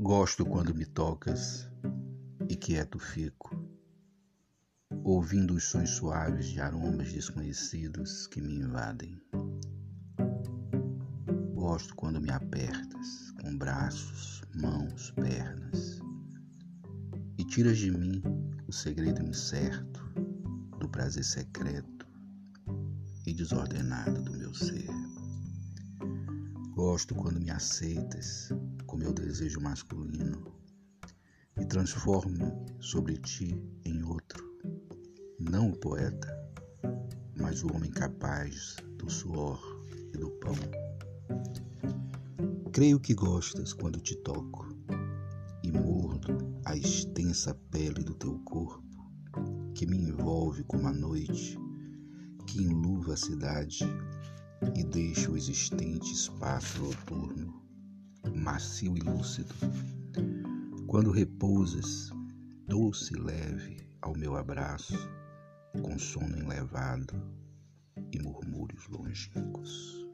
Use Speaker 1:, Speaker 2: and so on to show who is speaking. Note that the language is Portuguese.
Speaker 1: Gosto quando me tocas e quieto fico, ouvindo os sons suaves de aromas desconhecidos que me invadem. Gosto quando me apertas com braços, mãos, pernas e tiras de mim o segredo incerto do prazer secreto e desordenado do meu ser. Gosto quando me aceitas com meu desejo masculino e transformo sobre ti em outro, não o poeta, mas o homem capaz do suor e do pão. Creio que gostas quando te toco e mordo a extensa pele do teu corpo que me envolve como a noite que enluva a cidade e deixa o existente espaço noturno, macio e lúcido. Quando repousas, doce e leve ao meu abraço, com sono enlevado e murmúrios longínquos.